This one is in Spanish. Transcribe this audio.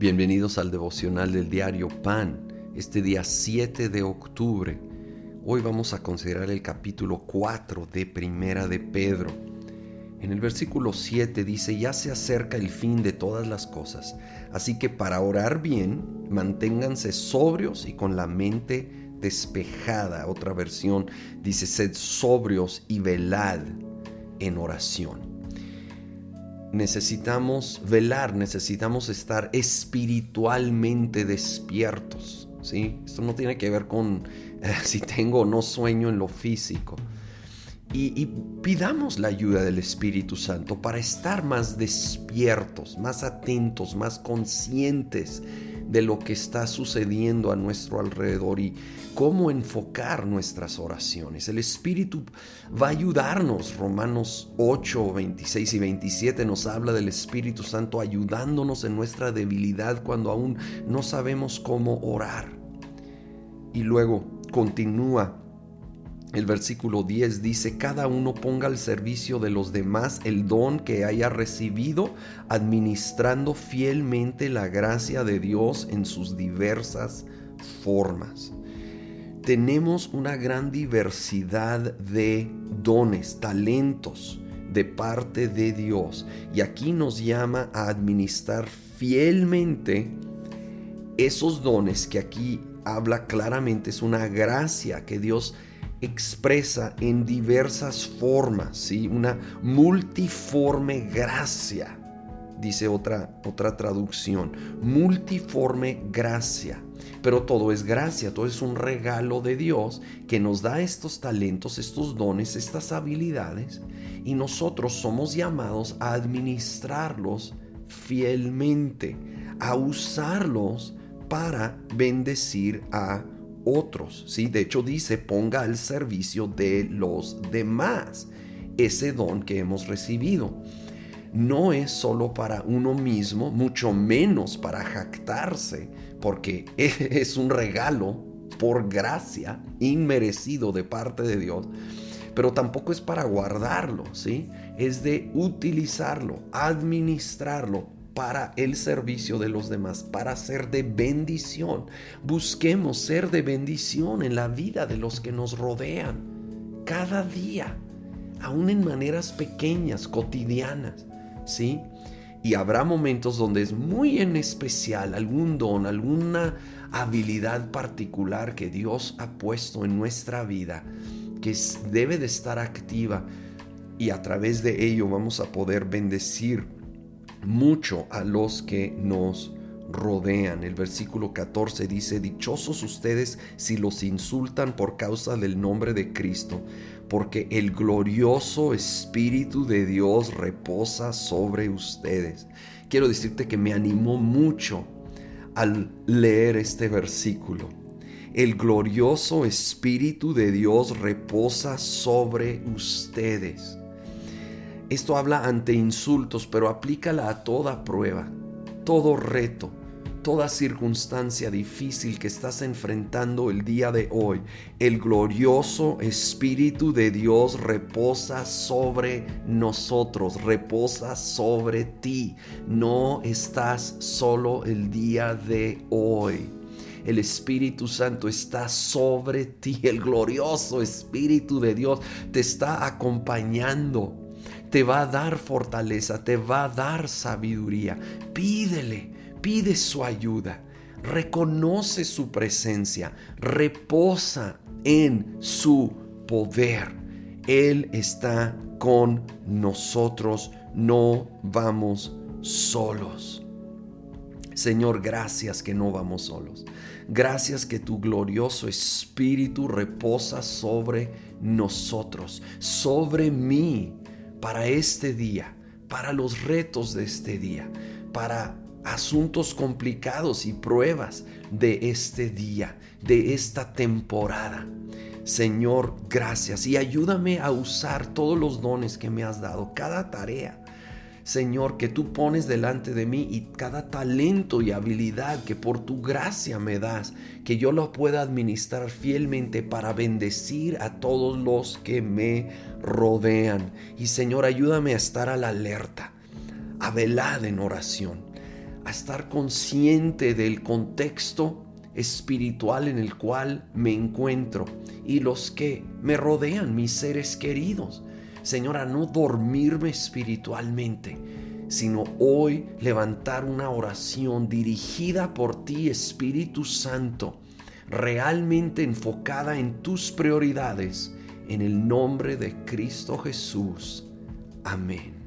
Bienvenidos al devocional del diario Pan, este día 7 de octubre. Hoy vamos a considerar el capítulo 4 de Primera de Pedro. En el versículo 7 dice, ya se acerca el fin de todas las cosas, así que para orar bien, manténganse sobrios y con la mente despejada. Otra versión dice, sed sobrios y velad en oración necesitamos velar, necesitamos estar espiritualmente despiertos. ¿sí? Esto no tiene que ver con eh, si tengo o no sueño en lo físico. y, pidamos la ayuda del Espíritu Santo para estar más despiertos, más atentos, más conscientes de lo que está sucediendo a nuestro alrededor y cómo enfocar nuestras oraciones. El Espíritu va a ayudarnos. Romanos 8, 26 y 27 nos habla del Espíritu Santo ayudándonos en nuestra debilidad cuando aún no sabemos cómo orar. Y luego continúa el versículo 10 dice, cada uno ponga al servicio de los demás el don que haya recibido, administrando fielmente la gracia de Dios en sus diversas formas. Tenemos una gran diversidad de dones, talentos de parte de Dios. Y aquí nos llama a administrar fielmente esos dones que aquí habla claramente, es una gracia que Dios expresa en diversas formas, ¿sí? una multiforme gracia, dice otra, otra traducción, multiforme gracia. Pero todo es gracia, todo es un regalo de Dios que nos da estos talentos, estos dones, estas habilidades y nosotros somos llamados a administrarlos fielmente, a usarlos para bendecir a otros, ¿sí? De hecho dice, ponga al servicio de los demás ese don que hemos recibido. No es solo para uno mismo, mucho menos para jactarse, porque es un regalo por gracia inmerecido de parte de Dios, pero tampoco es para guardarlo, ¿sí? Es de utilizarlo, administrarlo para el servicio de los demás, para ser de bendición. Busquemos ser de bendición en la vida de los que nos rodean, cada día, aún en maneras pequeñas, cotidianas, ¿sí? Y habrá momentos donde es muy en especial algún don, alguna habilidad particular que Dios ha puesto en nuestra vida, que debe de estar activa y a través de ello vamos a poder bendecir mucho a los que nos rodean. El versículo 14 dice, Dichosos ustedes si los insultan por causa del nombre de Cristo, porque el glorioso Espíritu de Dios reposa sobre ustedes. Quiero decirte que me animó mucho al leer este versículo. El glorioso Espíritu de Dios reposa sobre ustedes. Esto habla ante insultos, pero aplícala a toda prueba, todo reto, toda circunstancia difícil que estás enfrentando el día de hoy. El glorioso Espíritu de Dios reposa sobre nosotros, reposa sobre ti. No estás solo el día de hoy. El Espíritu Santo está sobre ti. El glorioso Espíritu de Dios te está acompañando te va a dar fortaleza, te va a dar sabiduría. Pídele, pide su ayuda, reconoce su presencia, reposa en su poder. Él está con nosotros, no vamos solos. Señor, gracias que no vamos solos. Gracias que tu glorioso Espíritu reposa sobre nosotros, sobre mí para este día, para los retos de este día, para asuntos complicados y pruebas de este día, de esta temporada. Señor, gracias y ayúdame a usar todos los dones que me has dado, cada tarea, Señor, que tú pones delante de mí y cada talento y habilidad que por tu gracia me das, que yo lo pueda administrar fielmente para bendecir a todos los que me rodean. Y Señor, ayúdame a estar a la alerta, a velar en oración, a estar consciente del contexto espiritual en el cual me encuentro y los que me rodean, mis seres queridos. Señor, no dormirme espiritualmente, sino hoy levantar una oración dirigida por ti, Espíritu Santo, realmente enfocada en tus prioridades, en el nombre de Cristo Jesús. Amén.